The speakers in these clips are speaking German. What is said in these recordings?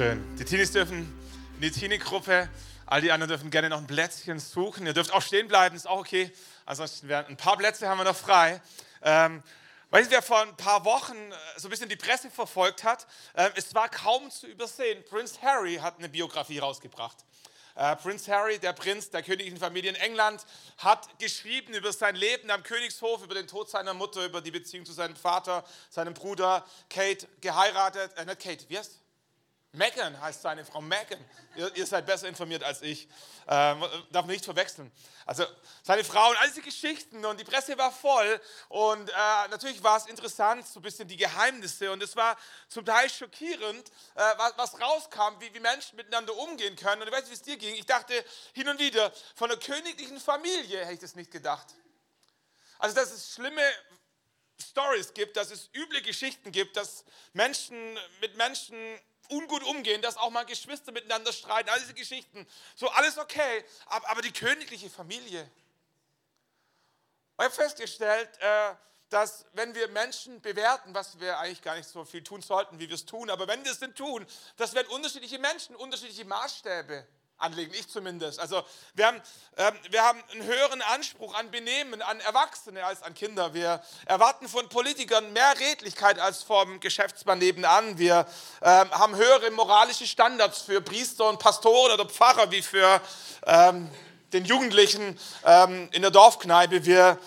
Schön. Die Teenies dürfen in die Teenie-Gruppe. All die anderen dürfen gerne noch ein Plätzchen suchen. Ihr dürft auch stehen bleiben, ist auch okay. Ansonsten werden ein paar Plätze haben wir noch frei. Ähm, weil wer vor ein paar Wochen äh, so ein bisschen die Presse verfolgt hat, äh, es war kaum zu übersehen. Prince Harry hat eine Biografie rausgebracht. Äh, Prince Harry, der Prinz der königlichen Familie in England, hat geschrieben über sein Leben am Königshof, über den Tod seiner Mutter, über die Beziehung zu seinem Vater, seinem Bruder, Kate geheiratet, äh, nicht Kate, wie heißt Megan heißt seine Frau Megan. Ihr, ihr, seid besser informiert als ich. Ähm, darf man nicht verwechseln. Also seine Frau und all diese Geschichten und die Presse war voll und äh, natürlich war es interessant, so ein bisschen die Geheimnisse und es war zum Teil schockierend, äh, was, was, rauskam, wie, wie, Menschen miteinander umgehen können. Und ich weiß nicht, wie es dir ging. Ich dachte hin und wieder, von einer königlichen Familie hätte ich das nicht gedacht. Also dass es schlimme Stories gibt, dass es üble Geschichten gibt, dass Menschen mit Menschen ungut umgehen, dass auch mal Geschwister miteinander streiten, all diese Geschichten. So alles okay, aber, die königliche Familie. Ich habe festgestellt, äh, dass wenn wir Menschen bewerten, was wir eigentlich gar nicht so viel tun sollten, wie wir es tun, aber wenn wir es denn tun, dass wenn unterschiedliche Menschen unterschiedliche Maßstäbe anlegen, ich zumindest. Also wir haben, ähm, wir haben einen höheren Anspruch an Benehmen, an Erwachsene als an Kinder. Wir erwarten von Politikern mehr Redlichkeit als vom Geschäftsmann nebenan. Wir ähm, haben höhere moralische Standards für Priester und Pastoren oder Pfarrer wie für ähm, den Jugendlichen ähm, in der Dorfkneipe. Wir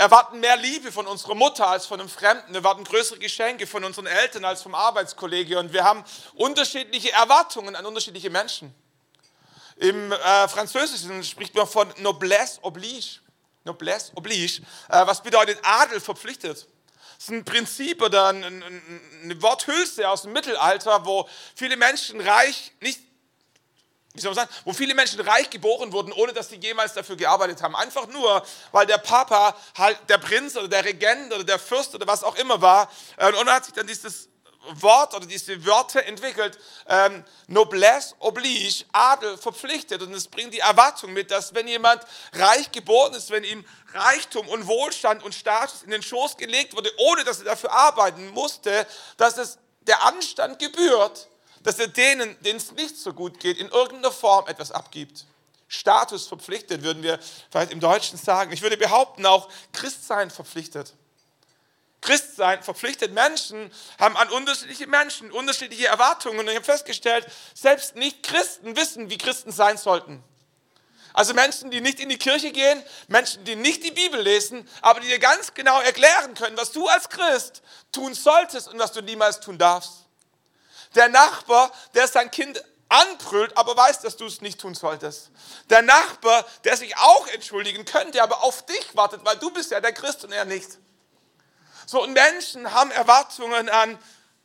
erwarten mehr Liebe von unserer Mutter als von einem Fremden. Wir erwarten größere Geschenke von unseren Eltern als vom Arbeitskollege. Und wir haben unterschiedliche Erwartungen an unterschiedliche Menschen. Im äh, Französischen spricht man von Noblesse oblige. Noblesse oblige, äh, was bedeutet Adel verpflichtet. Das ist ein Prinzip oder ein, ein, eine Worthülse aus dem Mittelalter, wo viele Menschen reich, nicht, wie soll man sagen, wo viele Menschen reich geboren wurden, ohne dass sie jemals dafür gearbeitet haben. Einfach nur, weil der Papa halt der Prinz oder der Regent oder der Fürst oder was auch immer war. Äh, und hat sich dann dieses Wort oder diese Wörter entwickelt, ähm, Noblesse oblige, Adel verpflichtet. Und es bringt die Erwartung mit, dass wenn jemand reich geboren ist, wenn ihm Reichtum und Wohlstand und Status in den Schoß gelegt wurde, ohne dass er dafür arbeiten musste, dass es der Anstand gebührt, dass er denen, denen es nicht so gut geht, in irgendeiner Form etwas abgibt. Status verpflichtet, würden wir vielleicht im Deutschen sagen. Ich würde behaupten, auch Christsein verpflichtet. Christsein verpflichtet Menschen, haben an unterschiedliche Menschen unterschiedliche Erwartungen. Und ich habe festgestellt, selbst nicht Christen wissen, wie Christen sein sollten. Also Menschen, die nicht in die Kirche gehen, Menschen, die nicht die Bibel lesen, aber die dir ganz genau erklären können, was du als Christ tun solltest und was du niemals tun darfst. Der Nachbar, der sein Kind anbrüllt, aber weiß, dass du es nicht tun solltest. Der Nachbar, der sich auch entschuldigen könnte, aber auf dich wartet, weil du bist ja der Christ und er nicht. So, und Menschen haben Erwartungen an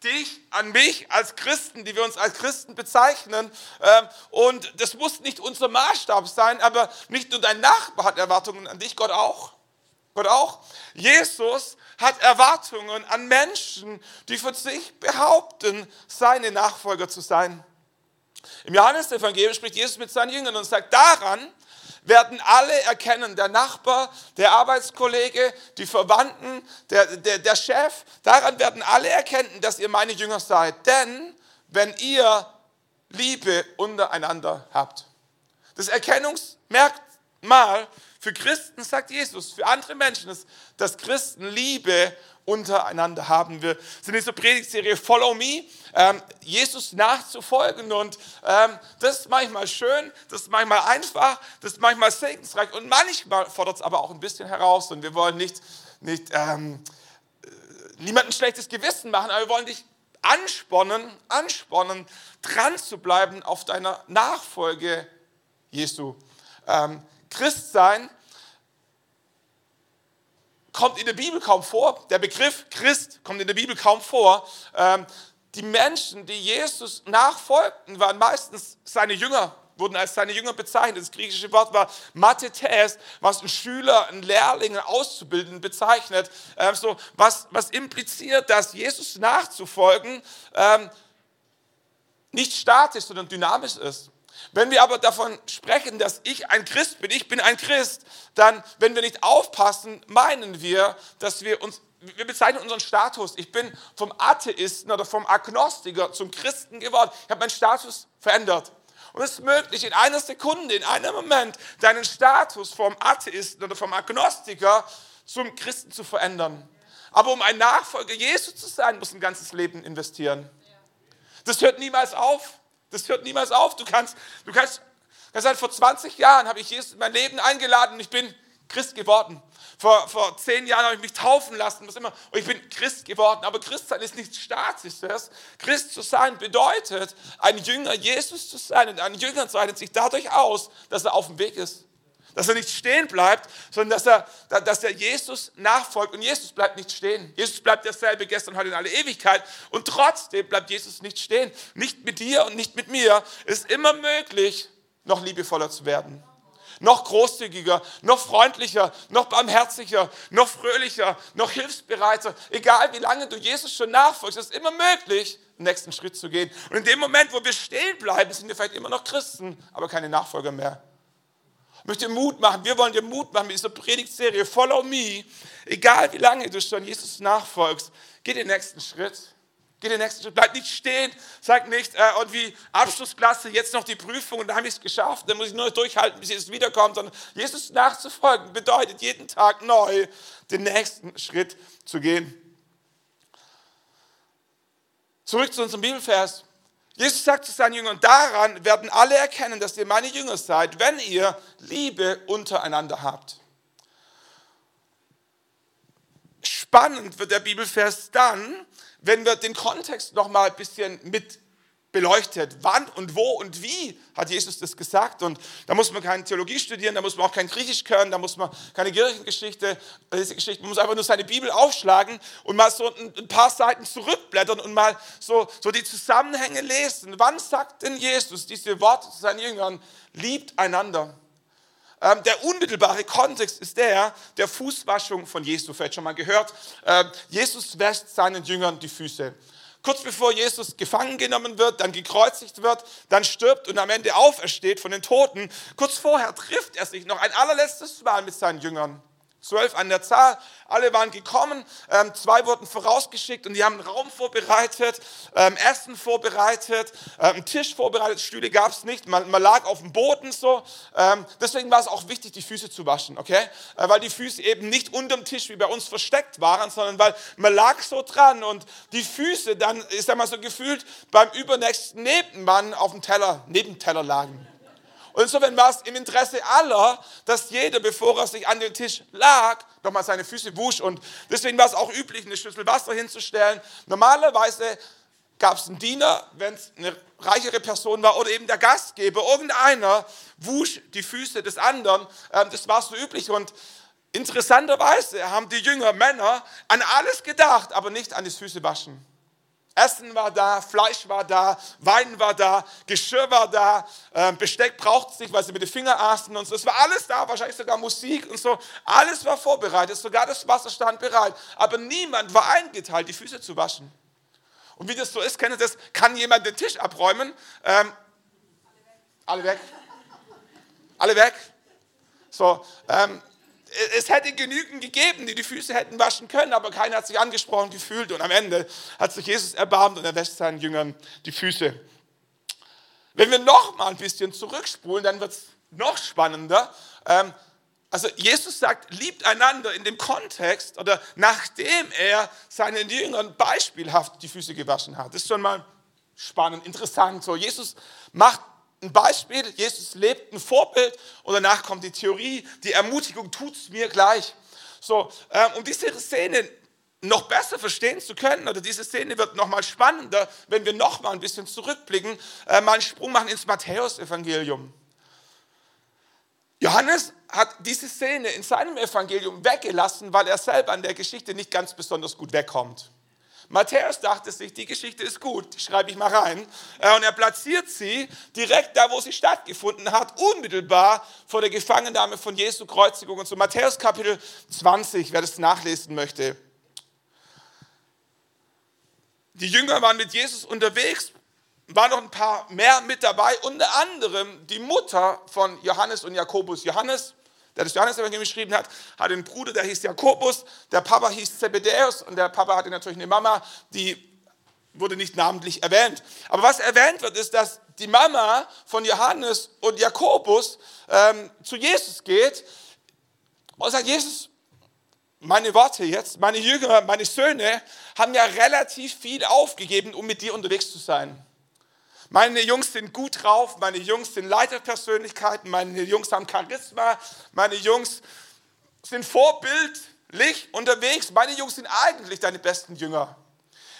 dich, an mich als Christen, die wir uns als Christen bezeichnen. Ähm, und das muss nicht unser Maßstab sein, aber nicht nur dein Nachbar hat Erwartungen an dich, Gott auch. Gott auch. Jesus hat Erwartungen an Menschen, die von sich behaupten, seine Nachfolger zu sein. Im Johannesevangelium spricht Jesus mit seinen Jüngern und sagt, daran werden alle erkennen, der Nachbar, der Arbeitskollege, die Verwandten, der, der, der Chef, daran werden alle erkennen, dass ihr meine Jünger seid. Denn wenn ihr Liebe untereinander habt. Das Erkennungsmerkmal für Christen, sagt Jesus, für andere Menschen ist, dass Christen Liebe untereinander haben. Wir sind in dieser Predigtserie Follow Me, ähm, Jesus nachzufolgen und ähm, das ist manchmal schön, das ist manchmal einfach, das ist manchmal segensreich und manchmal fordert es aber auch ein bisschen heraus und wir wollen nicht, nicht ähm, äh, niemandem schlechtes Gewissen machen, aber wir wollen dich anspornen, anspornen, dran zu bleiben auf deiner Nachfolge Jesu. Ähm, Christ sein kommt in der Bibel kaum vor. Der Begriff Christ kommt in der Bibel kaum vor. Ähm, die Menschen, die Jesus nachfolgten, waren meistens seine Jünger, wurden als seine Jünger bezeichnet. Das griechische Wort war Mathetes, was ein Schüler, ein Lehrling, ein Auszubildenden bezeichnet. Ähm, so, was, was impliziert, dass Jesus nachzufolgen ähm, nicht statisch, sondern dynamisch ist. Wenn wir aber davon sprechen, dass ich ein Christ bin, ich bin ein Christ, dann, wenn wir nicht aufpassen, meinen wir, dass wir uns wir bezeichnen unseren Status. Ich bin vom Atheisten oder vom Agnostiker zum Christen geworden. Ich habe meinen Status verändert. Und es ist möglich, in einer Sekunde, in einem Moment, deinen Status vom Atheisten oder vom Agnostiker zum Christen zu verändern. Aber um ein Nachfolger Jesu zu sein, muss ein ganzes Leben investieren. Das hört niemals auf. Das hört niemals auf. Du kannst, du kannst, kannst sagen, vor 20 Jahren habe ich Jesus in mein Leben eingeladen und ich bin Christ geworden. Vor, vor zehn Jahren habe ich mich taufen lassen, was immer, und ich bin Christ geworden. Aber Christsein ist nichts Statisches. Christ zu sein bedeutet, ein Jünger Jesus zu sein. Und ein Jünger zeichnet sich dadurch aus, dass er auf dem Weg ist. Dass er nicht stehen bleibt, sondern dass er, dass er Jesus nachfolgt. Und Jesus bleibt nicht stehen. Jesus bleibt derselbe gestern, heute in alle Ewigkeit. Und trotzdem bleibt Jesus nicht stehen. Nicht mit dir und nicht mit mir. Ist immer möglich, noch liebevoller zu werden noch großzügiger, noch freundlicher, noch barmherziger, noch fröhlicher, noch hilfsbereiter. Egal wie lange du Jesus schon nachfolgst, ist immer möglich, den nächsten Schritt zu gehen. Und in dem Moment, wo wir stehen bleiben, sind wir vielleicht immer noch Christen, aber keine Nachfolger mehr. Möchte Mut machen. Wir wollen dir Mut machen mit dieser Predigtserie Follow Me. Egal wie lange du schon Jesus nachfolgst, geh den nächsten Schritt. Geh den nächsten Schritt, bleib nicht stehen, sag nicht, äh, und wie Abschlussklasse, jetzt noch die Prüfung und dann habe ich es geschafft, dann muss ich nur durchhalten, bis Jesus wiederkommt, sondern Jesus nachzufolgen bedeutet jeden Tag neu den nächsten Schritt zu gehen. Zurück zu unserem Bibelvers. Jesus sagt zu seinen Jüngern, daran werden alle erkennen, dass ihr meine Jünger seid, wenn ihr Liebe untereinander habt. Spannend wird der Bibelvers dann, wenn wir den Kontext noch mal ein bisschen mit beleuchtet, wann und wo und wie hat Jesus das gesagt. Und da muss man keine Theologie studieren, da muss man auch kein Griechisch können, da muss man keine Kirchengeschichte, diese Geschichte, man muss einfach nur seine Bibel aufschlagen und mal so ein paar Seiten zurückblättern und mal so, so die Zusammenhänge lesen. Wann sagt denn Jesus diese Worte zu seinen Jüngern? Liebt einander. Ähm, der unmittelbare Kontext ist der der Fußwaschung von Jesus. Vielleicht schon mal gehört. Ähm, Jesus wäscht seinen Jüngern die Füße. Kurz bevor Jesus gefangen genommen wird, dann gekreuzigt wird, dann stirbt und am Ende aufersteht von den Toten, kurz vorher trifft er sich noch ein allerletztes Mal mit seinen Jüngern zwölf an der Zahl. Alle waren gekommen, ähm, zwei wurden vorausgeschickt und die haben einen Raum vorbereitet, ähm, Essen vorbereitet, äh, einen Tisch vorbereitet, Stühle gab es nicht, man, man, lag auf dem Boden so. Ähm, deswegen war es auch wichtig, die Füße zu waschen, okay? Äh, weil die Füße eben nicht unterm Tisch wie bei uns versteckt waren, sondern weil man lag so dran und die Füße dann, sag mal so gefühlt, beim übernächsten Nebenmann auf dem Teller, Nebenteller lagen. Und insofern war es im Interesse aller, dass jeder, bevor er sich an den Tisch lag, nochmal seine Füße wusch. Und deswegen war es auch üblich, eine Schüssel Wasser hinzustellen. Normalerweise gab es einen Diener, wenn es eine reichere Person war, oder eben der Gastgeber. Irgendeiner wusch die Füße des anderen. Ähm, das war so üblich. Und interessanterweise haben die Jünger Männer an alles gedacht, aber nicht an das Füßewaschen. Essen war da, Fleisch war da, Wein war da, Geschirr war da, ähm, Besteck braucht es nicht, weil sie mit den Fingern aßen und so. Es war alles da, wahrscheinlich sogar Musik und so. Alles war vorbereitet, sogar das Wasser stand bereit. Aber niemand war eingeteilt, die Füße zu waschen. Und wie das so ist, kennt ihr das? Kann jemand den Tisch abräumen? Ähm, alle weg. Alle weg. So, ähm, es hätte genügend gegeben, die die Füße hätten waschen können, aber keiner hat sich angesprochen gefühlt. Und am Ende hat sich Jesus erbarmt und er wäscht seinen Jüngern die Füße. Wenn wir noch mal ein bisschen zurückspulen, dann wird es noch spannender. Ähm, also Jesus sagt, liebt einander in dem Kontext oder nachdem er seinen Jüngern beispielhaft die Füße gewaschen hat. Das ist schon mal spannend, interessant. So, Jesus macht ein Beispiel, Jesus lebt ein Vorbild und danach kommt die Theorie, die Ermutigung, tut es mir gleich. So, ähm, um diese Szene noch besser verstehen zu können, oder diese Szene wird noch mal spannender, wenn wir noch mal ein bisschen zurückblicken, äh, mal einen Sprung machen ins Matthäus-Evangelium. Johannes hat diese Szene in seinem Evangelium weggelassen, weil er selber an der Geschichte nicht ganz besonders gut wegkommt. Matthäus dachte sich, die Geschichte ist gut, die schreibe ich mal rein. Äh, und er platziert sie direkt da, wo sie stattgefunden hat, unmittelbar vor der Gefangennahme von Jesu Kreuzigung. Und so Matthäus Kapitel 20, wer das nachlesen möchte. Die Jünger waren mit Jesus unterwegs, waren noch ein paar mehr mit dabei, unter anderem die Mutter von Johannes und Jakobus. Johannes der das Johannes-Evangelium geschrieben hat, hat einen Bruder, der hieß Jakobus, der Papa hieß Zebedäus und der Papa hatte natürlich eine Mama, die wurde nicht namentlich erwähnt. Aber was erwähnt wird, ist, dass die Mama von Johannes und Jakobus ähm, zu Jesus geht und sagt, Jesus, meine Worte jetzt, meine Jünger, meine Söhne haben ja relativ viel aufgegeben, um mit dir unterwegs zu sein. Meine Jungs sind gut drauf, meine Jungs sind Leiterpersönlichkeiten, meine Jungs haben Charisma, meine Jungs sind vorbildlich unterwegs, meine Jungs sind eigentlich deine besten Jünger.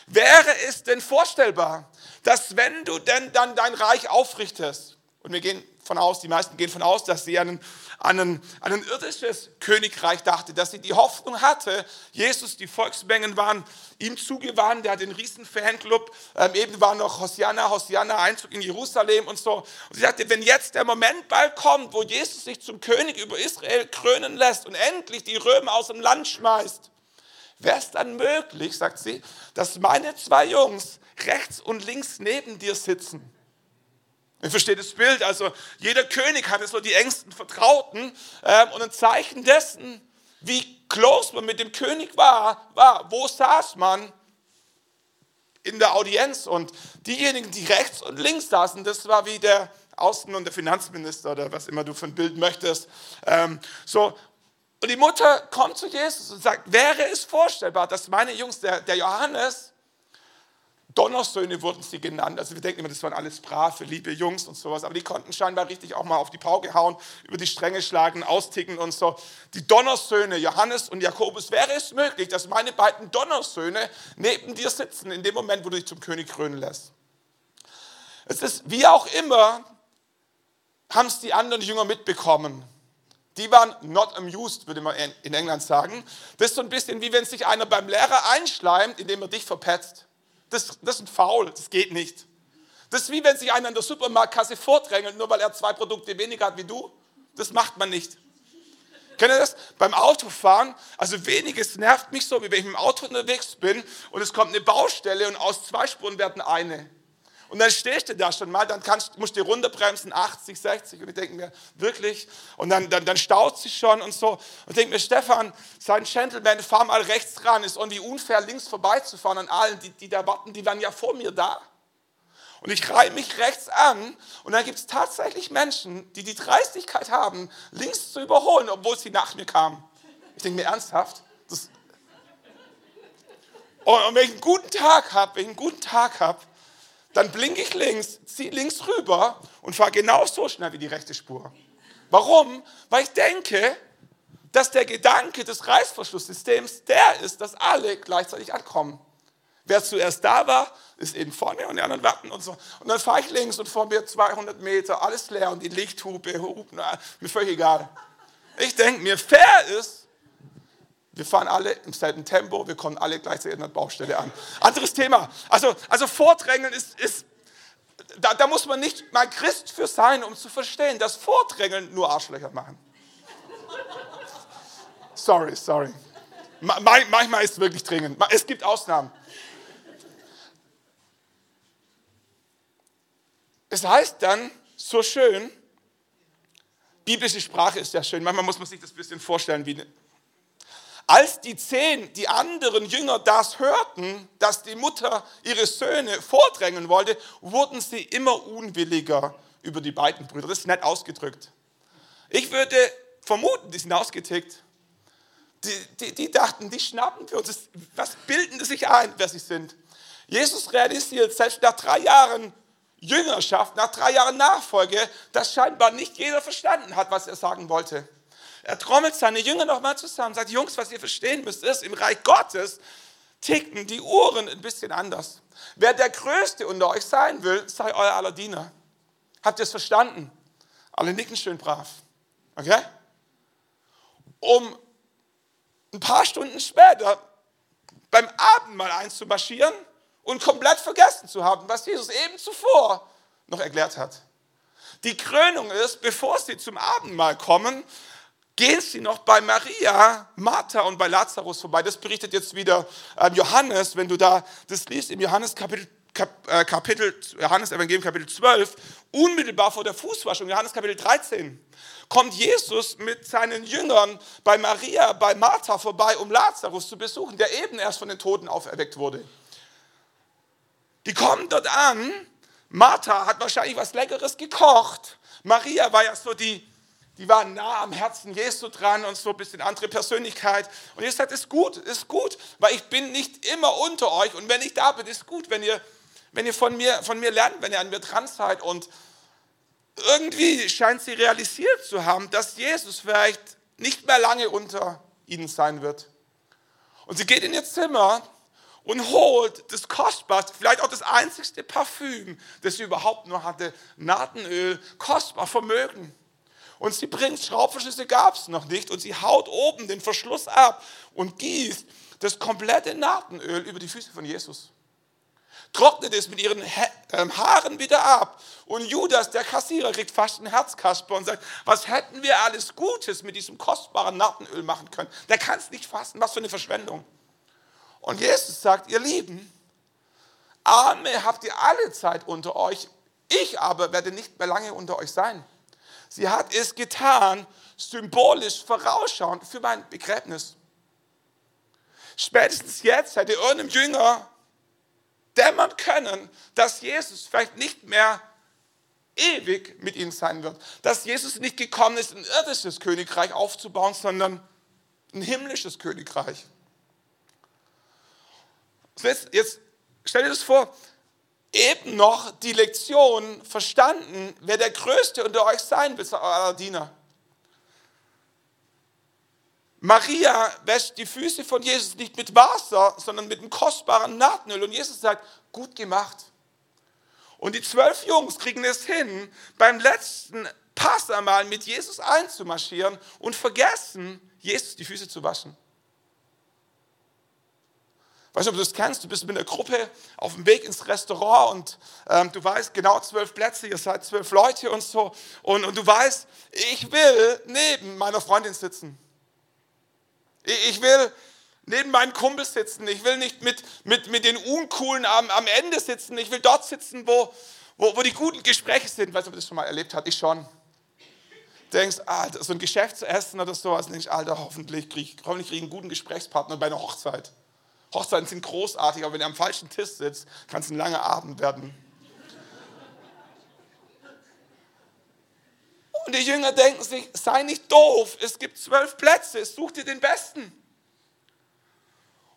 Wäre es denn vorstellbar, dass wenn du denn dann dein Reich aufrichtest, und wir gehen von aus, die meisten gehen von aus, dass sie an ein, an ein, an ein irdisches Königreich dachte, dass sie die Hoffnung hatte, Jesus, die Volksmengen waren ihm zugewandt, der hat den riesen Fanclub, ähm, eben war noch Hosianna, Hosianna, Einzug in Jerusalem und so. Und sie sagte, wenn jetzt der Moment bald kommt, wo Jesus sich zum König über Israel krönen lässt und endlich die Römer aus dem Land schmeißt, wäre es dann möglich, sagt sie, dass meine zwei Jungs rechts und links neben dir sitzen? Ihr versteht das Bild, also jeder König hatte so die engsten Vertrauten ähm, und ein Zeichen dessen, wie close man mit dem König war, war, wo saß man in der Audienz. Und diejenigen, die rechts und links saßen, das war wie der Außen- und der Finanzminister oder was immer du für ein Bild möchtest. Ähm, so, und die Mutter kommt zu Jesus und sagt, wäre es vorstellbar, dass meine Jungs, der, der Johannes, Donnersöhne wurden sie genannt. Also wir denken immer, das waren alles brave, liebe Jungs und sowas. Aber die konnten scheinbar richtig auch mal auf die Pauke hauen, über die Stränge schlagen, austicken und so. Die Donnersöhne, Johannes und Jakobus, wäre es möglich, dass meine beiden Donnersöhne neben dir sitzen, in dem Moment, wo du dich zum König krönen lässt. Es ist wie auch immer, haben es die anderen Jünger mitbekommen. Die waren not amused, würde man in England sagen. Das ist so ein bisschen wie wenn sich einer beim Lehrer einschleimt, indem er dich verpetzt. Das, das ist ein Faul, das geht nicht. Das ist wie wenn sich einer in der Supermarktkasse vordrängelt, nur weil er zwei Produkte weniger hat wie du. Das macht man nicht. Kennt ihr das? Beim Autofahren, also weniges nervt mich so, wie wenn ich mit dem Auto unterwegs bin und es kommt eine Baustelle und aus zwei Spuren werden eine. Und dann stehst du da schon mal, dann kannst, musst du runterbremsen, 80, 60. Und ich denke mir, wirklich? Und dann, dann, dann staut sich schon und so. Und ich denke mir, Stefan, sein Gentleman, fahr mal rechts ran. Ist irgendwie unfair, links vorbeizufahren an allen, die, die da warten, die waren ja vor mir da. Und ich reihe mich rechts an und dann gibt es tatsächlich Menschen, die die Dreistigkeit haben, links zu überholen, obwohl sie nach mir kamen. Ich denke mir ernsthaft. Das und wenn ich einen guten Tag habe, wenn ich einen guten Tag habe, dann blinke ich links, ziehe links rüber und fahre genauso schnell wie die rechte Spur. Warum? Weil ich denke, dass der Gedanke des Reißverschlusssystems der ist, dass alle gleichzeitig ankommen. Wer zuerst da war, ist eben vor mir und die anderen warten und so. Und dann fahre ich links und vor mir 200 Meter, alles leer und die Lichthupe, Hupen, mir völlig egal. Ich denke, mir fair ist, wir fahren alle im selben Tempo, wir kommen alle gleichzeitig an der Baustelle an. Anderes Thema. Also, also Vordrängeln ist, ist da, da, muss man nicht mal Christ für sein, um zu verstehen, dass Vordrängeln nur Arschlöcher machen. Sorry, sorry. Manchmal ist es wirklich dringend. Es gibt Ausnahmen. Es heißt dann so schön, biblische Sprache ist ja schön. Manchmal muss man sich das ein bisschen vorstellen wie als die zehn, die anderen Jünger das hörten, dass die Mutter ihre Söhne vordrängen wollte, wurden sie immer unwilliger über die beiden Brüder. Das ist nett ausgedrückt. Ich würde vermuten, die sind ausgetickt. Die, die, die dachten, die schnappen wir uns. Was bilden sie sich ein, wer sie sind? Jesus realisiert selbst nach drei Jahren Jüngerschaft, nach drei Jahren Nachfolge, dass scheinbar nicht jeder verstanden hat, was er sagen wollte. Er trommelt seine Jünger nochmal zusammen, sagt, Jungs, was ihr verstehen müsst, ist, im Reich Gottes ticken die Uhren ein bisschen anders. Wer der Größte unter euch sein will, sei euer aller Diener. Habt ihr es verstanden? Alle nicken schön brav. Okay? Um ein paar Stunden später beim Abendmahl einzumarschieren und komplett vergessen zu haben, was Jesus eben zuvor noch erklärt hat. Die Krönung ist, bevor sie zum Abendmahl kommen, gehen sie noch bei Maria, Martha und bei Lazarus vorbei. Das berichtet jetzt wieder ähm, Johannes, wenn du da das liest, im Johannes Kapitel äh, Kapitel, Johannes Evangelium Kapitel 12, unmittelbar vor der Fußwaschung, Johannes Kapitel 13, kommt Jesus mit seinen Jüngern bei Maria, bei Martha vorbei, um Lazarus zu besuchen, der eben erst von den Toten auferweckt wurde. Die kommen dort an, Martha hat wahrscheinlich was Leckeres gekocht. Maria war ja so die, die war nah am Herzen Jesu dran und so ein bisschen andere Persönlichkeit. Und Jesus sagt, ist gut, ist gut, weil ich bin nicht immer unter euch und wenn ich da bin, ist gut, wenn ihr, wenn ihr von, mir, von mir lernt, wenn ihr an mir dran seid. Und irgendwie scheint sie realisiert zu haben, dass Jesus vielleicht nicht mehr lange unter ihnen sein wird. Und sie geht in ihr Zimmer und holt das kostbarste, vielleicht auch das einzigste Parfüm, das sie überhaupt nur hatte, Natenöl, kostbar, Vermögen. Und sie bringt, Schraubverschlüsse gab es noch nicht, und sie haut oben den Verschluss ab und gießt das komplette Natenöl über die Füße von Jesus. Trocknet es mit ihren ähm, Haaren wieder ab. Und Judas, der Kassierer, kriegt fast ein Herzkasper und sagt, was hätten wir alles Gutes mit diesem kostbaren Natenöl machen können. Der kann es nicht fassen, was für eine Verschwendung. Und Jesus sagt, ihr Lieben, Arme habt ihr alle Zeit unter euch, ich aber werde nicht mehr lange unter euch sein. Sie hat es getan, symbolisch vorausschauend für mein Begräbnis. Spätestens jetzt hätte irgendeinem Jünger dämmern können, dass Jesus vielleicht nicht mehr ewig mit ihnen sein wird. Dass Jesus nicht gekommen ist, ein irdisches Königreich aufzubauen, sondern ein himmlisches Königreich. Jetzt, jetzt stell dir das vor, eben noch die Lektion verstanden, wer der Größte unter euch sein will, euer Diener. Maria wäscht die Füße von Jesus nicht mit Wasser, sondern mit einem kostbaren Natenöl. Und Jesus sagt, gut gemacht. Und die zwölf Jungs kriegen es hin, beim letzten Passamal mit Jesus einzumarschieren und vergessen, Jesus die Füße zu waschen. Weißt du, ob du das kennst? Du bist mit einer Gruppe auf dem Weg ins Restaurant und ähm, du weißt genau zwölf Plätze, ihr seid zwölf Leute und so. Und, und du weißt, ich will neben meiner Freundin sitzen. Ich, ich will neben meinen Kumpel sitzen. Ich will nicht mit, mit, mit den Uncoolen am, am Ende sitzen. Ich will dort sitzen, wo, wo, wo die guten Gespräche sind. Weißt du, ob du das schon mal erlebt hast? Ich schon. Denkst, ah, so ein Geschäft zu essen oder sowas. Denkst, Alter, hoffentlich kriege ich, hoffentlich krieg ich einen guten Gesprächspartner bei einer Hochzeit. Hochzeiten sind großartig, aber wenn du am falschen Tisch sitzt, kann es ein langer Abend werden. Und die Jünger denken sich, sei nicht doof, es gibt zwölf Plätze, such dir den besten.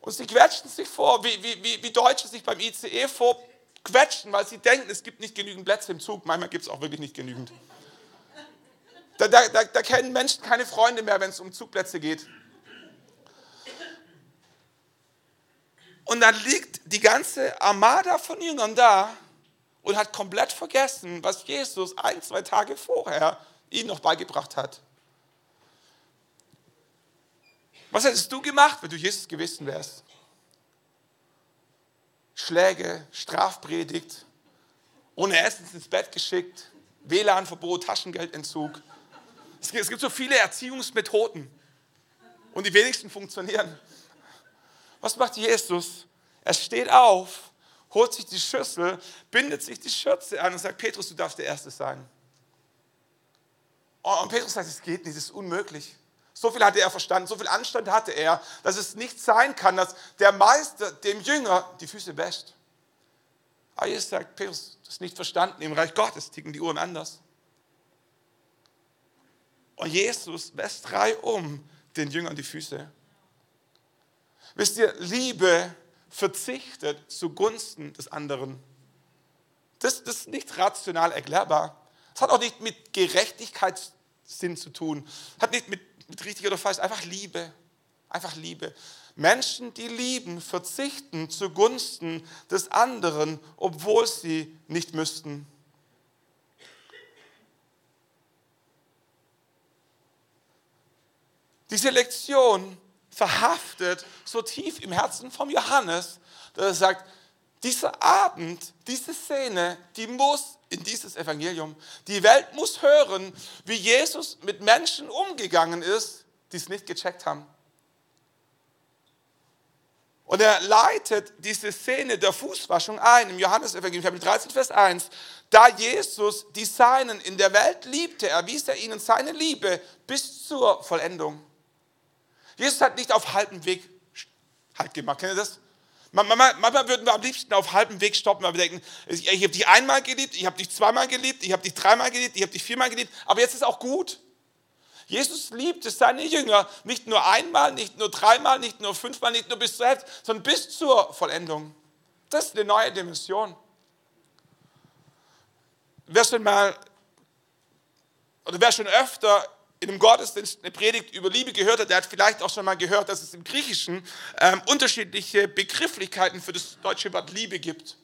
Und sie quetschen sich vor, wie, wie, wie, wie Deutsche sich beim ICE vorquetschen, weil sie denken, es gibt nicht genügend Plätze im Zug. Manchmal gibt es auch wirklich nicht genügend. Da, da, da, da kennen Menschen keine Freunde mehr, wenn es um Zugplätze geht. Und dann liegt die ganze Armada von Jüngern da und hat komplett vergessen, was Jesus ein, zwei Tage vorher ihnen noch beigebracht hat. Was hättest du gemacht, wenn du Jesus gewesen wärst? Schläge, Strafpredigt, ohne Essen ins Bett geschickt, WLAN-Verbot, Taschengeldentzug. Es gibt so viele Erziehungsmethoden und die wenigsten funktionieren. Was macht Jesus? Er steht auf, holt sich die Schüssel, bindet sich die Schürze an und sagt, Petrus, du darfst der Erste sein. Und Petrus sagt, es geht nicht, es ist unmöglich. So viel hatte er verstanden, so viel Anstand hatte er, dass es nicht sein kann, dass der Meister dem Jünger die Füße wäscht. Aber Jesus sagt, Petrus, das ist nicht verstanden, im Reich Gottes ticken die Uhren anders. Und Jesus wäscht drei um den Jüngern die Füße. Wisst ihr, Liebe verzichtet zugunsten des anderen. Das, das ist nicht rational erklärbar. Es hat auch nicht mit Gerechtigkeitssinn zu tun. Hat nicht mit, mit richtig oder falsch. Einfach Liebe. Einfach Liebe. Menschen, die lieben, verzichten zugunsten des anderen, obwohl sie nicht müssten. Diese Lektion verhaftet so tief im Herzen von Johannes, dass er sagt, dieser Abend, diese Szene, die muss in dieses Evangelium, die Welt muss hören, wie Jesus mit Menschen umgegangen ist, die es nicht gecheckt haben. Und er leitet diese Szene der Fußwaschung ein im Johannesevangelium Kapitel 13, Vers 1. Da Jesus die Seinen in der Welt liebte, erwies er ihnen seine Liebe bis zur Vollendung. Jesus hat nicht auf halbem Weg Halt gemacht. Kennt ihr das? Manchmal, würden wir am liebsten auf halbem Weg stoppen, weil wir denken, ich, habe dich einmal geliebt, ich habe dich zweimal geliebt, ich habe dich dreimal geliebt, ich habe dich viermal geliebt, aber jetzt ist auch gut. Jesus liebte seine Jünger nicht nur einmal, nicht nur dreimal, nicht nur fünfmal, nicht nur bis zur Hälfte, sondern bis zur Vollendung. Das ist eine neue Dimension. Wer schon mal oder wer schon öfter in einem Gottesdienst eine Predigt über Liebe gehört hat, der hat vielleicht auch schon mal gehört, dass es im Griechischen ähm, unterschiedliche Begrifflichkeiten für das deutsche Wort Liebe gibt.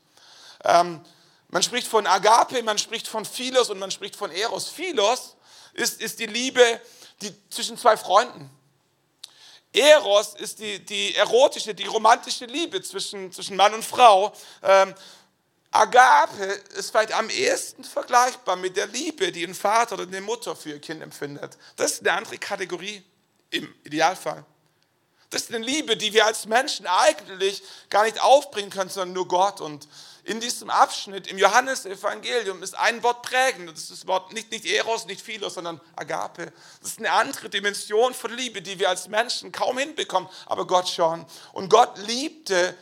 Ähm, man spricht von Agape, man spricht von Philos und man spricht von Eros. Philos ist, ist die Liebe die, zwischen zwei Freunden. Eros ist die, die erotische, die romantische Liebe zwischen, zwischen Mann und Frau. Ähm, Agape ist vielleicht am ehesten vergleichbar mit der Liebe, die ein Vater oder eine Mutter für ihr Kind empfindet. Das ist eine andere Kategorie im Idealfall. Das ist eine Liebe, die wir als Menschen eigentlich gar nicht aufbringen können, sondern nur Gott. Und in diesem Abschnitt im Johannesevangelium ist ein Wort prägend. Das ist das Wort nicht, nicht Eros, nicht Philos, sondern Agape. Das ist eine andere Dimension von Liebe, die wir als Menschen kaum hinbekommen, aber Gott schon. Und Gott liebte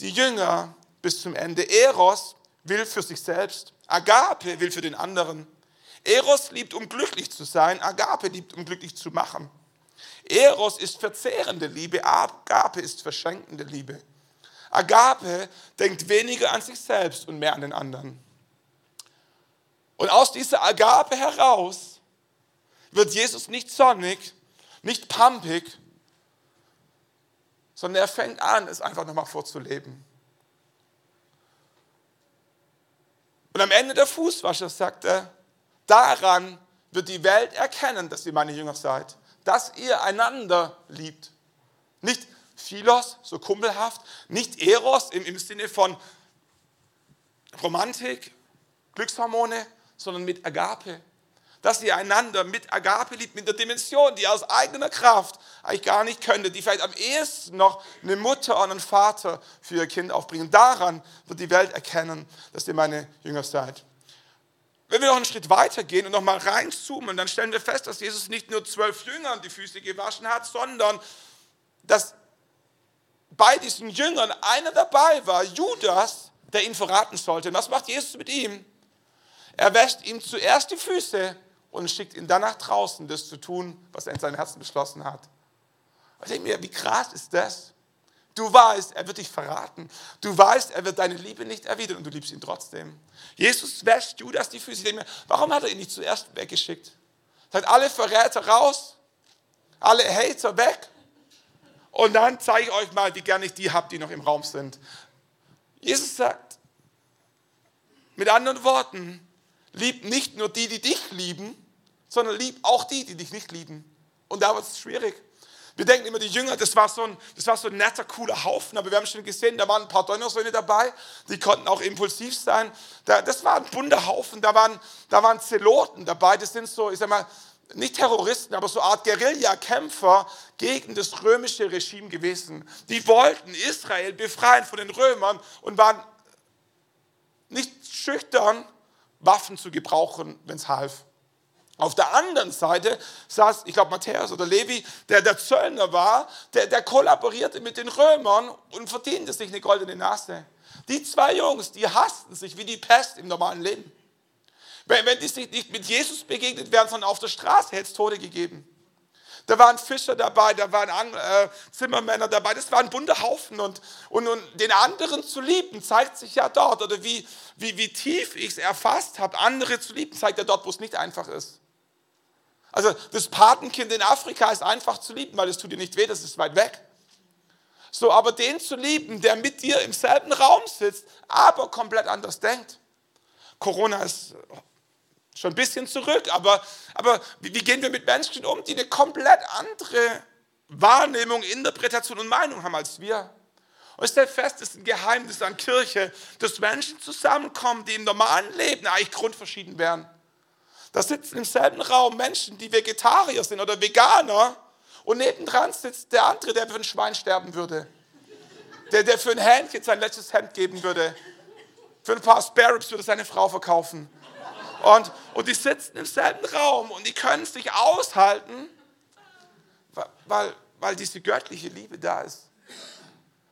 die Jünger bis zum Ende. Eros will für sich selbst. Agape will für den anderen. Eros liebt, um glücklich zu sein. Agape liebt, um glücklich zu machen. Eros ist verzehrende Liebe. Agape ist verschenkende Liebe. Agape denkt weniger an sich selbst und mehr an den anderen. Und aus dieser Agape heraus wird Jesus nicht sonnig, nicht pampig, sondern er fängt an, es einfach nochmal vorzuleben. Und am Ende der Fußwasche sagt er, daran wird die Welt erkennen, dass ihr meine Jünger seid, dass ihr einander liebt. Nicht Philos, so kumpelhaft, nicht Eros im, im Sinne von Romantik, Glückshormone, sondern mit Agape. Dass ihr einander mit Agape liebt, mit der Dimension, die ihr aus eigener Kraft eigentlich gar nicht könnte, die vielleicht am ehesten noch eine Mutter und einen Vater für ihr Kind aufbringen. Daran wird die Welt erkennen, dass ihr meine Jünger seid. Wenn wir noch einen Schritt weiter gehen und nochmal reinzoomen, dann stellen wir fest, dass Jesus nicht nur zwölf Jüngern die Füße gewaschen hat, sondern dass bei diesen Jüngern einer dabei war, Judas, der ihn verraten sollte. Und was macht Jesus mit ihm? Er wäscht ihm zuerst die Füße und schickt ihn dann nach draußen, das zu tun, was er in seinem Herzen beschlossen hat. ich denke mir, wie krass ist das? Du weißt, er wird dich verraten. Du weißt, er wird deine Liebe nicht erwidern und du liebst ihn trotzdem. Jesus wäscht Judas die Füße. Ich denke mir, warum hat er ihn nicht zuerst weggeschickt? Sagt alle Verräter raus, alle Hater weg und dann zeige ich euch mal, wie gerne ich die habe, die noch im Raum sind. Jesus sagt, mit anderen Worten, lieb nicht nur die, die dich lieben, sondern lieb auch die, die dich nicht lieben. Und da wird es schwierig. Wir denken immer, die Jünger, das war, so ein, das war so ein netter, cooler Haufen, aber wir haben schon gesehen, da waren ein paar Donnersöhne dabei, die konnten auch impulsiv sein. das war ein bunter Haufen, da waren, da waren Zeloten dabei, das sind so, ich sag mal, nicht Terroristen, aber so eine Art Guerillakämpfer gegen das römische Regime gewesen. Die wollten Israel befreien von den Römern und waren nicht schüchtern, Waffen zu gebrauchen, wenn es half. Auf der anderen Seite saß, ich glaube, Matthäus oder Levi, der der Zöllner war, der, der kollaborierte mit den Römern und verdiente sich eine goldene Nase. Die zwei Jungs, die hassten sich wie die Pest im normalen Leben. Wenn, wenn die sich nicht mit Jesus begegnet wären, sondern auf der Straße, hätte es Tode gegeben. Da waren Fischer dabei, da waren äh, Zimmermänner dabei, das war ein bunter Haufen. Und, und, und den anderen zu lieben, zeigt sich ja dort. Oder wie, wie, wie tief ich es erfasst habe, andere zu lieben, zeigt ja dort, wo es nicht einfach ist. Also das Patenkind in Afrika ist einfach zu lieben, weil es tut dir nicht weh, das ist weit weg. So, aber den zu lieben, der mit dir im selben Raum sitzt, aber komplett anders denkt. Corona ist schon ein bisschen zurück, aber, aber wie, gehen wir mit Menschen um, die eine komplett andere Wahrnehmung, Interpretation und Meinung haben als wir? Und ich stelle fest, es ist ein Geheimnis an Kirche, dass Menschen zusammenkommen, die im normalen Leben eigentlich grundverschieden wären. Da sitzen im selben Raum Menschen, die Vegetarier sind oder Veganer und nebendran sitzt der andere, der für ein Schwein sterben würde. der, der für ein Hähnchen sein letztes Hemd geben würde. Für ein paar Sparrows würde seine Frau verkaufen. Und, und die sitzen im selben Raum und die können es nicht aushalten, weil, weil diese göttliche Liebe da ist.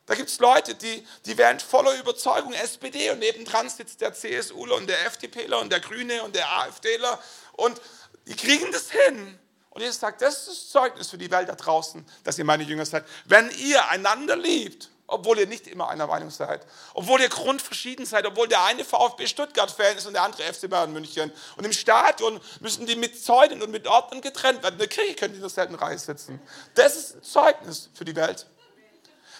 Da gibt es Leute, die, die werden voller Überzeugung SPD und nebendran sitzt der CSUler und der FDPler und der Grüne und der AfDler und die kriegen das hin. Und Jesus sagt, das ist Zeugnis für die Welt da draußen, dass ihr meine Jünger seid. Wenn ihr einander liebt, obwohl ihr nicht immer einer Meinung seid, obwohl ihr grundverschieden seid, obwohl der eine VfB Stuttgart-Fan ist und der andere FC Bayern München. Und im Stadion müssen die mit Zäunen und mit Ordnern getrennt werden. In der Kirche können die in derselben Reihe sitzen. Das ist Zeugnis für die Welt.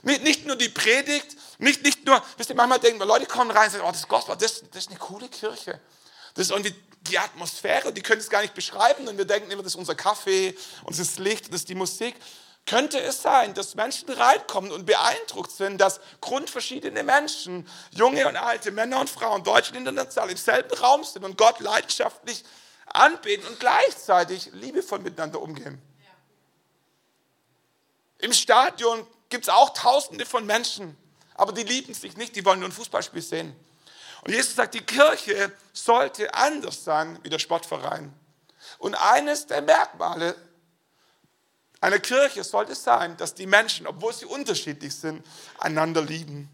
Nicht nur die Predigt, nicht, nicht nur, wisst ihr, manchmal denken wir, Leute kommen rein und sagen, oh, das Gospel, das, das ist eine coole Kirche. Das ist irgendwie die Atmosphäre, die können es gar nicht beschreiben und wir denken immer, das ist unser Kaffee und das ist Licht, das ist die Musik. Könnte es sein, dass Menschen reinkommen und beeindruckt sind, dass grundverschiedene Menschen, junge und alte, Männer und Frauen, Deutsche und international im selben Raum sind und Gott leidenschaftlich anbeten und gleichzeitig liebevoll miteinander umgehen? Im Stadion gibt es auch Tausende von Menschen, aber die lieben sich nicht, die wollen nur ein Fußballspiel sehen. Und Jesus sagt, die Kirche sollte anders sein wie der Sportverein. Und eines der Merkmale einer Kirche sollte sein, dass die Menschen, obwohl sie unterschiedlich sind, einander lieben.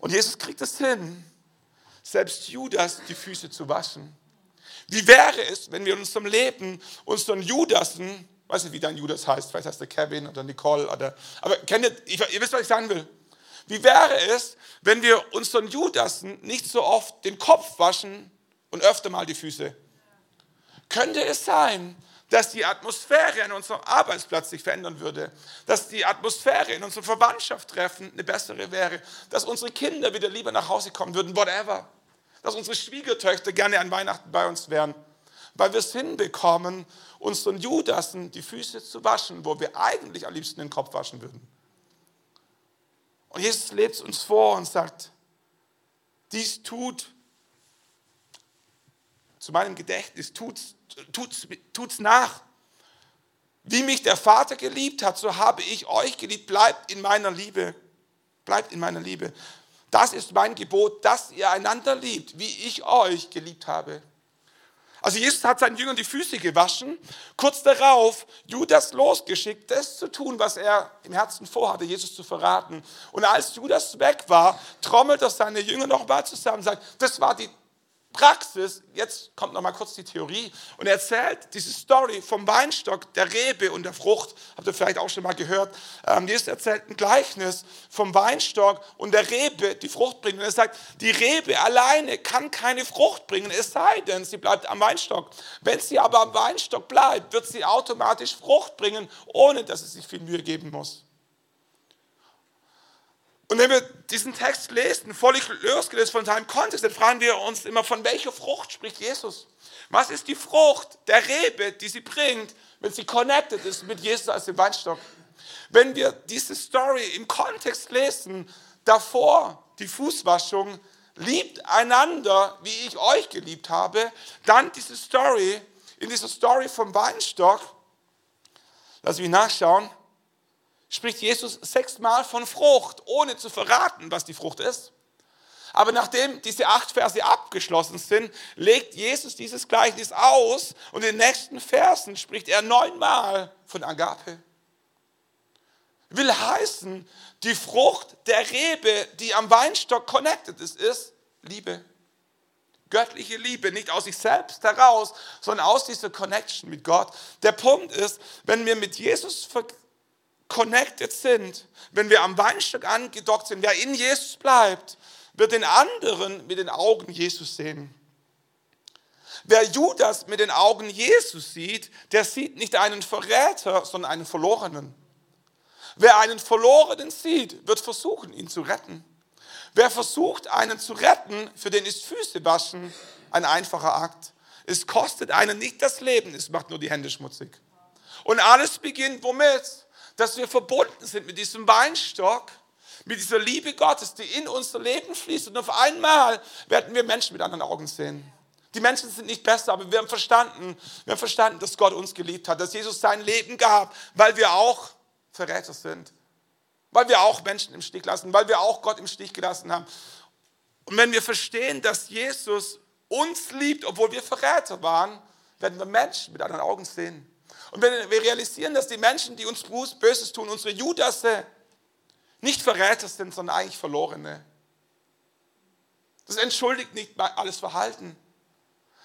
Und Jesus kriegt es hin, selbst Judas die Füße zu waschen. Wie wäre es, wenn wir in unserem Leben unseren Judasen weiß nicht, wie dein Judas heißt, vielleicht heißt der Kevin oder Nicole oder, aber kennt ihr, ihr wisst, was ich sagen will. Wie wäre es, wenn wir unseren Judasen nicht so oft den Kopf waschen und öfter mal die Füße? Könnte es sein, dass die Atmosphäre an unserem Arbeitsplatz sich verändern würde, dass die Atmosphäre in unserem Verwandtschaftstreffen eine bessere wäre, dass unsere Kinder wieder lieber nach Hause kommen würden, whatever, dass unsere Schwiegertöchter gerne an Weihnachten bei uns wären, weil wir es hinbekommen, unseren Judasen die Füße zu waschen, wo wir eigentlich am liebsten den Kopf waschen würden. Und Jesus lebt uns vor und sagt, dies tut zu meinem Gedächtnis, tut's, tut's, tut's nach. Wie mich der Vater geliebt hat, so habe ich euch geliebt. Bleibt in meiner Liebe. Bleibt in meiner Liebe. Das ist mein Gebot, dass ihr einander liebt, wie ich euch geliebt habe. Also Jesus hat seinen Jüngern die Füße gewaschen, kurz darauf Judas losgeschickt, das zu tun, was er im Herzen vorhatte, Jesus zu verraten. Und als Judas weg war, trommelt er seine Jünger nochmal zusammen und sagt, das war die Praxis, jetzt kommt noch mal kurz die Theorie und er erzählt diese Story vom Weinstock, der Rebe und der Frucht. Habt ihr vielleicht auch schon mal gehört? Ähm, Jesus erzählt ein Gleichnis vom Weinstock und der Rebe, die Frucht bringt. Und er sagt, die Rebe alleine kann keine Frucht bringen, es sei denn, sie bleibt am Weinstock. Wenn sie aber am Weinstock bleibt, wird sie automatisch Frucht bringen, ohne dass es sich viel Mühe geben muss. Und wenn wir diesen Text lesen, völlig losgelöst von seinem Kontext, dann fragen wir uns immer, von welcher Frucht spricht Jesus? Was ist die Frucht der Rebe, die sie bringt, wenn sie connected ist mit Jesus als dem Weinstock? Wenn wir diese Story im Kontext lesen, davor die Fußwaschung, liebt einander, wie ich euch geliebt habe, dann diese Story, in dieser Story vom Weinstock, lass mich nachschauen, spricht Jesus sechsmal von Frucht, ohne zu verraten, was die Frucht ist. Aber nachdem diese acht Verse abgeschlossen sind, legt Jesus dieses Gleichnis aus und in den nächsten Versen spricht er neunmal von Agape. Will heißen, die Frucht der Rebe, die am Weinstock connected ist, ist Liebe. Göttliche Liebe, nicht aus sich selbst heraus, sondern aus dieser Connection mit Gott. Der Punkt ist, wenn wir mit Jesus connected sind, wenn wir am Weinstock angedockt sind, wer in Jesus bleibt, wird den anderen mit den Augen Jesus sehen. Wer Judas mit den Augen Jesus sieht, der sieht nicht einen Verräter, sondern einen Verlorenen. Wer einen Verlorenen sieht, wird versuchen, ihn zu retten. Wer versucht, einen zu retten, für den ist Füße waschen ein einfacher Akt. Es kostet einen nicht das Leben, es macht nur die Hände schmutzig. Und alles beginnt womit? Dass wir verbunden sind mit diesem Weinstock, mit dieser Liebe Gottes, die in unser Leben fließt. Und auf einmal werden wir Menschen mit anderen Augen sehen. Die Menschen sind nicht besser, aber wir haben verstanden, wir haben verstanden, dass Gott uns geliebt hat, dass Jesus sein Leben gab, weil wir auch Verräter sind. weil wir auch Menschen im Stich lassen, weil wir auch Gott im Stich gelassen haben. Und wenn wir verstehen, dass Jesus uns liebt, obwohl wir Verräter waren, werden wir Menschen mit anderen Augen sehen. Und wenn wir realisieren, dass die Menschen, die uns Böses tun, unsere Judasse, nicht Verräter sind, sondern eigentlich Verlorene. Das entschuldigt nicht alles Verhalten.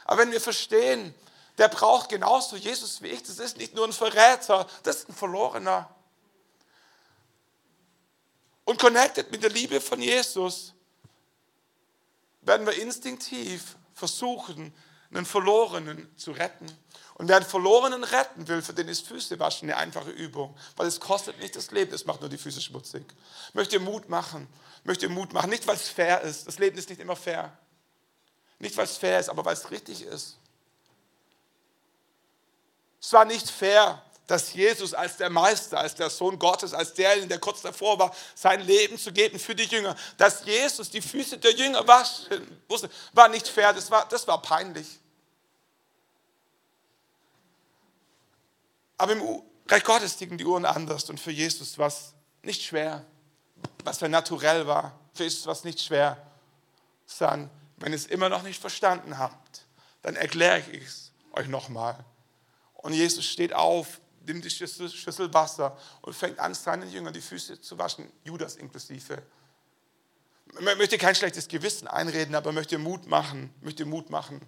Aber wenn wir verstehen, der braucht genauso Jesus wie ich, das ist nicht nur ein Verräter, das ist ein Verlorener. Und connected mit der Liebe von Jesus werden wir instinktiv versuchen, einen Verlorenen zu retten. Und wer einen Verlorenen retten will, für den ist Füße waschen eine einfache Übung, weil es kostet nicht das Leben, es macht nur die Füße schmutzig. Möchte Mut machen, möchte Mut machen, nicht weil es fair ist, das Leben ist nicht immer fair. Nicht weil es fair ist, aber weil es richtig ist. Es war nicht fair, dass Jesus als der Meister, als der Sohn Gottes, als derjenige, der kurz davor war, sein Leben zu geben für die Jünger, dass Jesus die Füße der Jünger waschen musste, war nicht fair, das war, das war peinlich. Aber im Reich Gottes ticken die Uhren anders und für Jesus war es nicht schwer, was für naturell war. Für Jesus war es nicht schwer, sondern wenn ihr es immer noch nicht verstanden habt, dann erkläre ich es euch nochmal. Und Jesus steht auf, nimmt die Schüssel, Schüssel Wasser und fängt an, seinen Jüngern die Füße zu waschen, Judas inklusive. Man möchte kein schlechtes Gewissen einreden, aber möchte Mut machen, möchte Mut machen.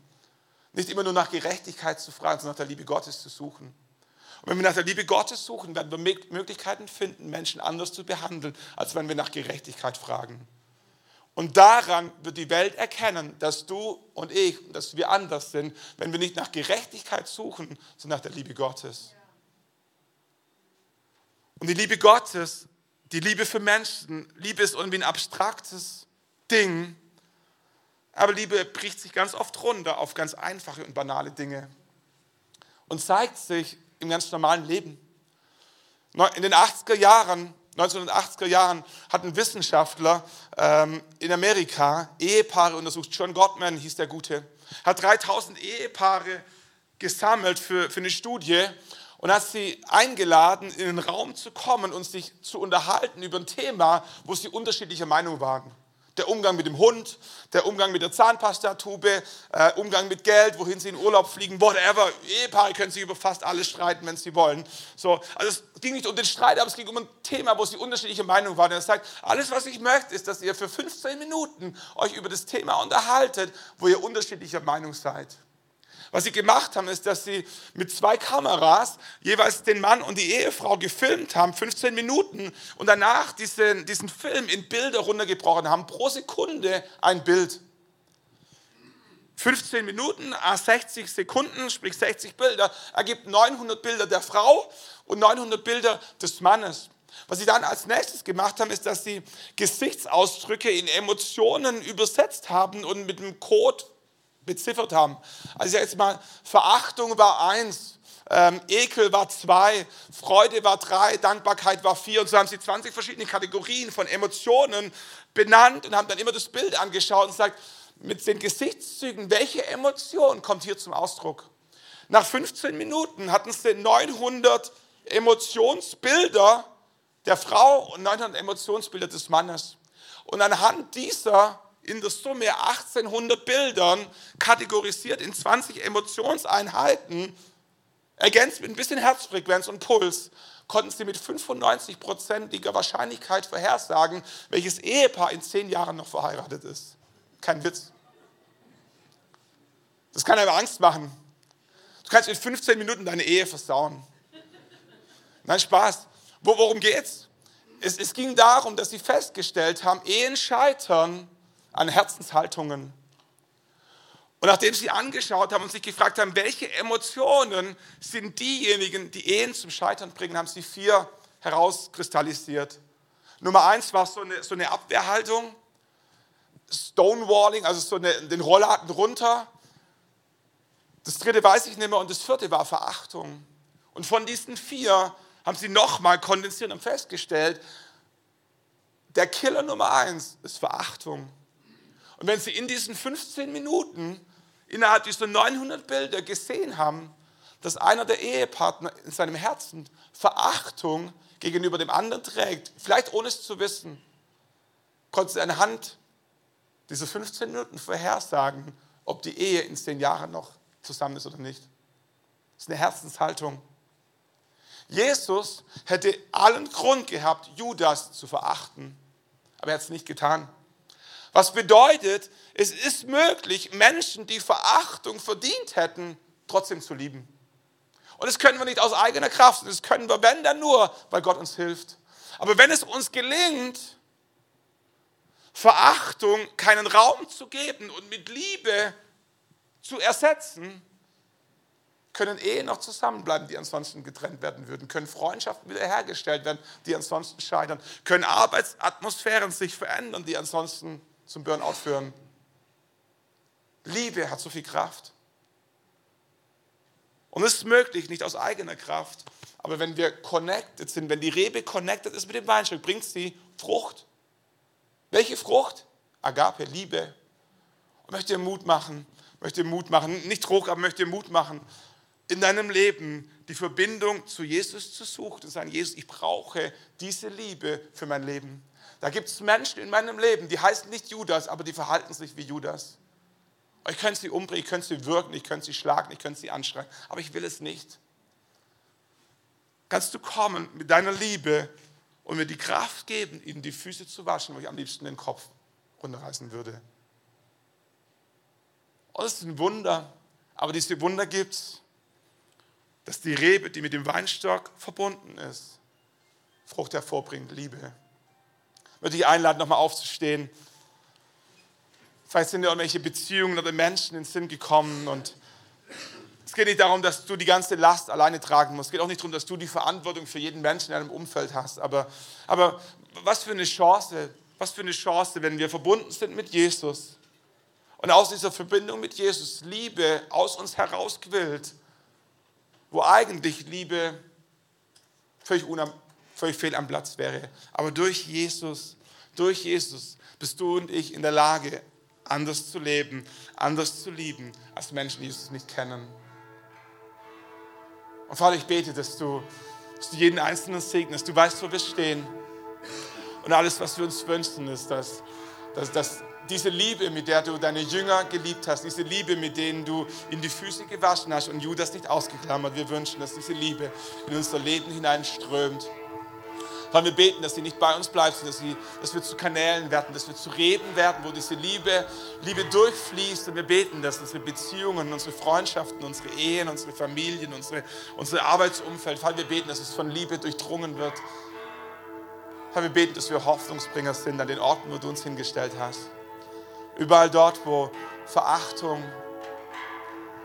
Nicht immer nur nach Gerechtigkeit zu fragen, sondern nach der Liebe Gottes zu suchen. Und wenn wir nach der Liebe Gottes suchen, werden wir Möglichkeiten finden, Menschen anders zu behandeln, als wenn wir nach Gerechtigkeit fragen. Und daran wird die Welt erkennen, dass du und ich, dass wir anders sind, wenn wir nicht nach Gerechtigkeit suchen, sondern nach der Liebe Gottes. Und die Liebe Gottes, die Liebe für Menschen, Liebe ist irgendwie ein abstraktes Ding, aber Liebe bricht sich ganz oft runter auf ganz einfache und banale Dinge und zeigt sich im ganz normalen Leben. In den 80er Jahren, 1980er Jahren hat ein Wissenschaftler ähm, in Amerika Ehepaare untersucht. John Gottman hieß der Gute. Hat 3000 Ehepaare gesammelt für, für eine Studie und hat sie eingeladen, in den Raum zu kommen und sich zu unterhalten über ein Thema, wo sie unterschiedlicher Meinung waren der Umgang mit dem Hund, der Umgang mit der Zahnpastatube, äh, Umgang mit Geld, wohin sie in Urlaub fliegen, whatever. Ehepaare können sich über fast alles streiten, wenn sie wollen. So, also es ging nicht um den Streit, aber es ging um ein Thema, wo sie unterschiedliche Meinungen waren. er sagt, alles, was ich möchte, ist, dass ihr für 15 Minuten euch über das Thema unterhaltet, wo ihr unterschiedlicher Meinung seid. Was sie gemacht haben, ist, dass sie mit zwei Kameras jeweils den Mann und die Ehefrau gefilmt haben, 15 Minuten, und danach diesen, diesen Film in Bilder runtergebrochen haben, pro Sekunde ein Bild. 15 Minuten, 60 Sekunden, sprich 60 Bilder, ergibt 900 Bilder der Frau und 900 Bilder des Mannes. Was sie dann als nächstes gemacht haben, ist, dass sie Gesichtsausdrücke in Emotionen übersetzt haben und mit dem Code beziffert haben. Also jetzt mal, Verachtung war eins, ähm, Ekel war zwei, Freude war drei, Dankbarkeit war vier. Und so haben sie 20 verschiedene Kategorien von Emotionen benannt und haben dann immer das Bild angeschaut und gesagt, mit den Gesichtszügen, welche Emotion kommt hier zum Ausdruck? Nach 15 Minuten hatten sie 900 Emotionsbilder der Frau und 900 Emotionsbilder des Mannes. Und anhand dieser in der Summe 1800 Bildern, kategorisiert in 20 Emotionseinheiten, ergänzt mit ein bisschen Herzfrequenz und Puls, konnten sie mit 95-prozentiger Wahrscheinlichkeit vorhersagen, welches Ehepaar in zehn Jahren noch verheiratet ist. Kein Witz. Das kann aber Angst machen. Du kannst in 15 Minuten deine Ehe versauen. Nein, Spaß. Worum geht's? Es, es ging darum, dass sie festgestellt haben, Ehen scheitern, an Herzenshaltungen. Und nachdem sie angeschaut haben und sich gefragt haben, welche Emotionen sind diejenigen, die Ehen zum Scheitern bringen, haben sie vier herauskristallisiert. Nummer eins war so eine, so eine Abwehrhaltung, Stonewalling, also so eine, den Rollladen runter. Das dritte weiß ich nicht mehr und das vierte war Verachtung. Und von diesen vier haben sie nochmal kondensiert und festgestellt, der Killer Nummer eins ist Verachtung. Und wenn Sie in diesen 15 Minuten innerhalb dieser 900 Bilder gesehen haben, dass einer der Ehepartner in seinem Herzen Verachtung gegenüber dem anderen trägt, vielleicht ohne es zu wissen, konntest du anhand dieser 15 Minuten vorhersagen, ob die Ehe in zehn Jahren noch zusammen ist oder nicht. Das ist eine Herzenshaltung. Jesus hätte allen Grund gehabt, Judas zu verachten, aber er hat es nicht getan. Was bedeutet, es ist möglich, Menschen, die Verachtung verdient hätten, trotzdem zu lieben. Und das können wir nicht aus eigener Kraft, das können wir, wenn dann nur, weil Gott uns hilft. Aber wenn es uns gelingt, Verachtung keinen Raum zu geben und mit Liebe zu ersetzen, können Ehen noch zusammenbleiben, die ansonsten getrennt werden würden, können Freundschaften wiederhergestellt werden, die ansonsten scheitern, können Arbeitsatmosphären sich verändern, die ansonsten zum Burnout führen. Liebe hat so viel Kraft. Und es ist möglich, nicht aus eigener Kraft, aber wenn wir connected sind, wenn die Rebe connected ist mit dem Weinstock, bringt sie Frucht. Welche Frucht? Agape, Liebe. Und möchte dir Mut machen, möchte dir Mut machen, nicht Druck, aber möchte dir Mut machen, in deinem Leben die Verbindung zu Jesus zu suchen und sagen, Jesus, ich brauche diese Liebe für mein Leben. Da gibt es Menschen in meinem Leben, die heißen nicht Judas, aber die verhalten sich wie Judas. Ich könnte sie umbringen, ich könnte sie wirken, ich könnte sie schlagen, ich könnte sie anschreien, aber ich will es nicht. Kannst du kommen mit deiner Liebe und mir die Kraft geben, ihnen die Füße zu waschen, wo ich am liebsten den Kopf runterreißen würde. Und das ist ein Wunder, aber diese Wunder gibt es dass die Rebe, die mit dem Weinstock verbunden ist, Frucht hervorbringt, Liebe. Würde dich einladen, nochmal aufzustehen. Vielleicht sind dir irgendwelche Beziehungen oder Menschen in den Sinn gekommen und es geht nicht darum, dass du die ganze Last alleine tragen musst. Es geht auch nicht darum, dass du die Verantwortung für jeden Menschen in deinem Umfeld hast. Aber, aber was für eine Chance, was für eine Chance, wenn wir verbunden sind mit Jesus und aus dieser Verbindung mit Jesus Liebe aus uns herausquillt wo eigentlich Liebe völlig, völlig fehl am Platz wäre. Aber durch Jesus, durch Jesus bist du und ich in der Lage, anders zu leben, anders zu lieben, als Menschen, die Jesus nicht kennen. Und Vater, ich bete, dass du, dass du jeden Einzelnen segnest. Du weißt, wo wir stehen. Und alles, was wir uns wünschen, ist, dass, dass, dass diese Liebe, mit der du deine Jünger geliebt hast, diese Liebe, mit denen du in die Füße gewaschen hast und Judas nicht ausgeklammert. Wir wünschen, dass diese Liebe in unser Leben hineinströmt. Weil wir beten, dass sie nicht bei uns bleibt, sondern dass, sie, dass wir zu Kanälen werden, dass wir zu Reben werden, wo diese Liebe, Liebe durchfließt. Und wir beten, dass unsere Beziehungen, unsere Freundschaften, unsere Ehen, unsere Familien, unsere, unser Arbeitsumfeld, weil wir beten, dass es von Liebe durchdrungen wird. Herr, wir beten, dass wir Hoffnungsbringer sind an den Orten, wo du uns hingestellt hast. Überall dort, wo Verachtung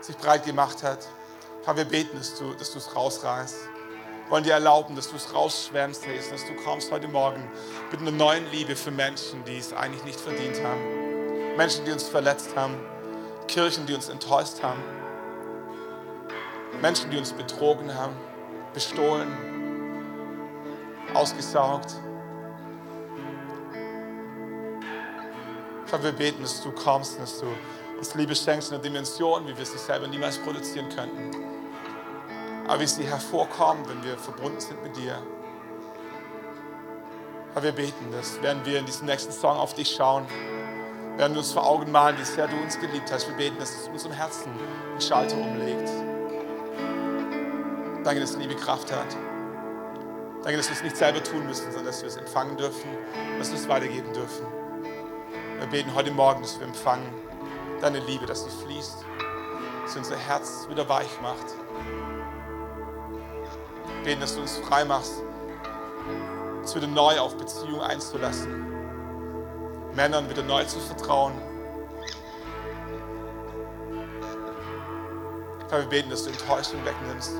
sich breit gemacht hat. Herr, wir beten, dass du, dass du es rausreißt. Wollen dir erlauben, dass du es rausschwärmst, Jesus, dass du kommst heute Morgen mit einer neuen Liebe für Menschen, die es eigentlich nicht verdient haben. Menschen, die uns verletzt haben. Kirchen, die uns enttäuscht haben. Menschen, die uns betrogen haben, bestohlen, ausgesaugt. Vater, wir beten, dass du kommst, dass du uns Liebe schenkst in einer Dimension, wie wir sie selber niemals produzieren könnten. Aber wie sie hervorkommen, wenn wir verbunden sind mit dir. Aber wir beten, dass während wir in diesem nächsten Song auf dich schauen, werden wir uns vor Augen malen, wie sehr du uns geliebt hast. Wir beten, dass es in unserem Herzen einen Schalter umlegt. Danke, dass Liebe Kraft hat. Danke, dass wir es nicht selber tun müssen, sondern dass wir es empfangen dürfen dass wir es weitergeben dürfen. Wir beten heute Morgen, dass wir empfangen deine Liebe, dass sie fließt, dass sie unser Herz wieder weich macht. Beten, dass du uns frei machst, uns wieder neu auf Beziehungen einzulassen, Männern wieder neu zu vertrauen. Herr, wir beten, dass du Enttäuschung wegnimmst.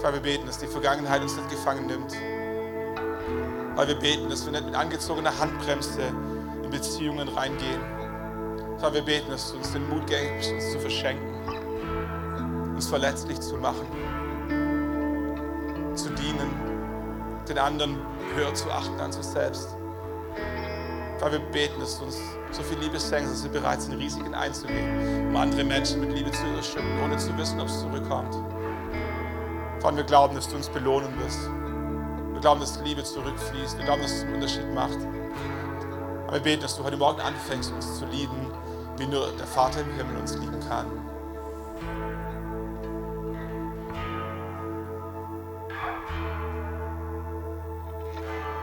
Herr, wir beten, dass die Vergangenheit uns nicht gefangen nimmt weil wir beten, dass wir nicht mit angezogener Handbremse in Beziehungen reingehen. Sondern wir beten, dass du uns den Mut gibst, uns zu verschenken, uns verletzlich zu machen, zu dienen, den anderen höher zu achten als uns selbst. Weil wir beten, dass du uns so viel Liebe schenkst, dass wir bereit sind, Risiken einzugehen, um andere Menschen mit Liebe zu überschütten, ohne zu wissen, ob es zurückkommt. Vater, wir glauben, dass du uns belohnen wirst. Wir glauben, dass Liebe zurückfließt. Wir glauben, dass es einen Unterschied macht. Aber wir beten, dass du heute Morgen anfängst, uns zu lieben, wie nur der Vater im Himmel uns lieben kann.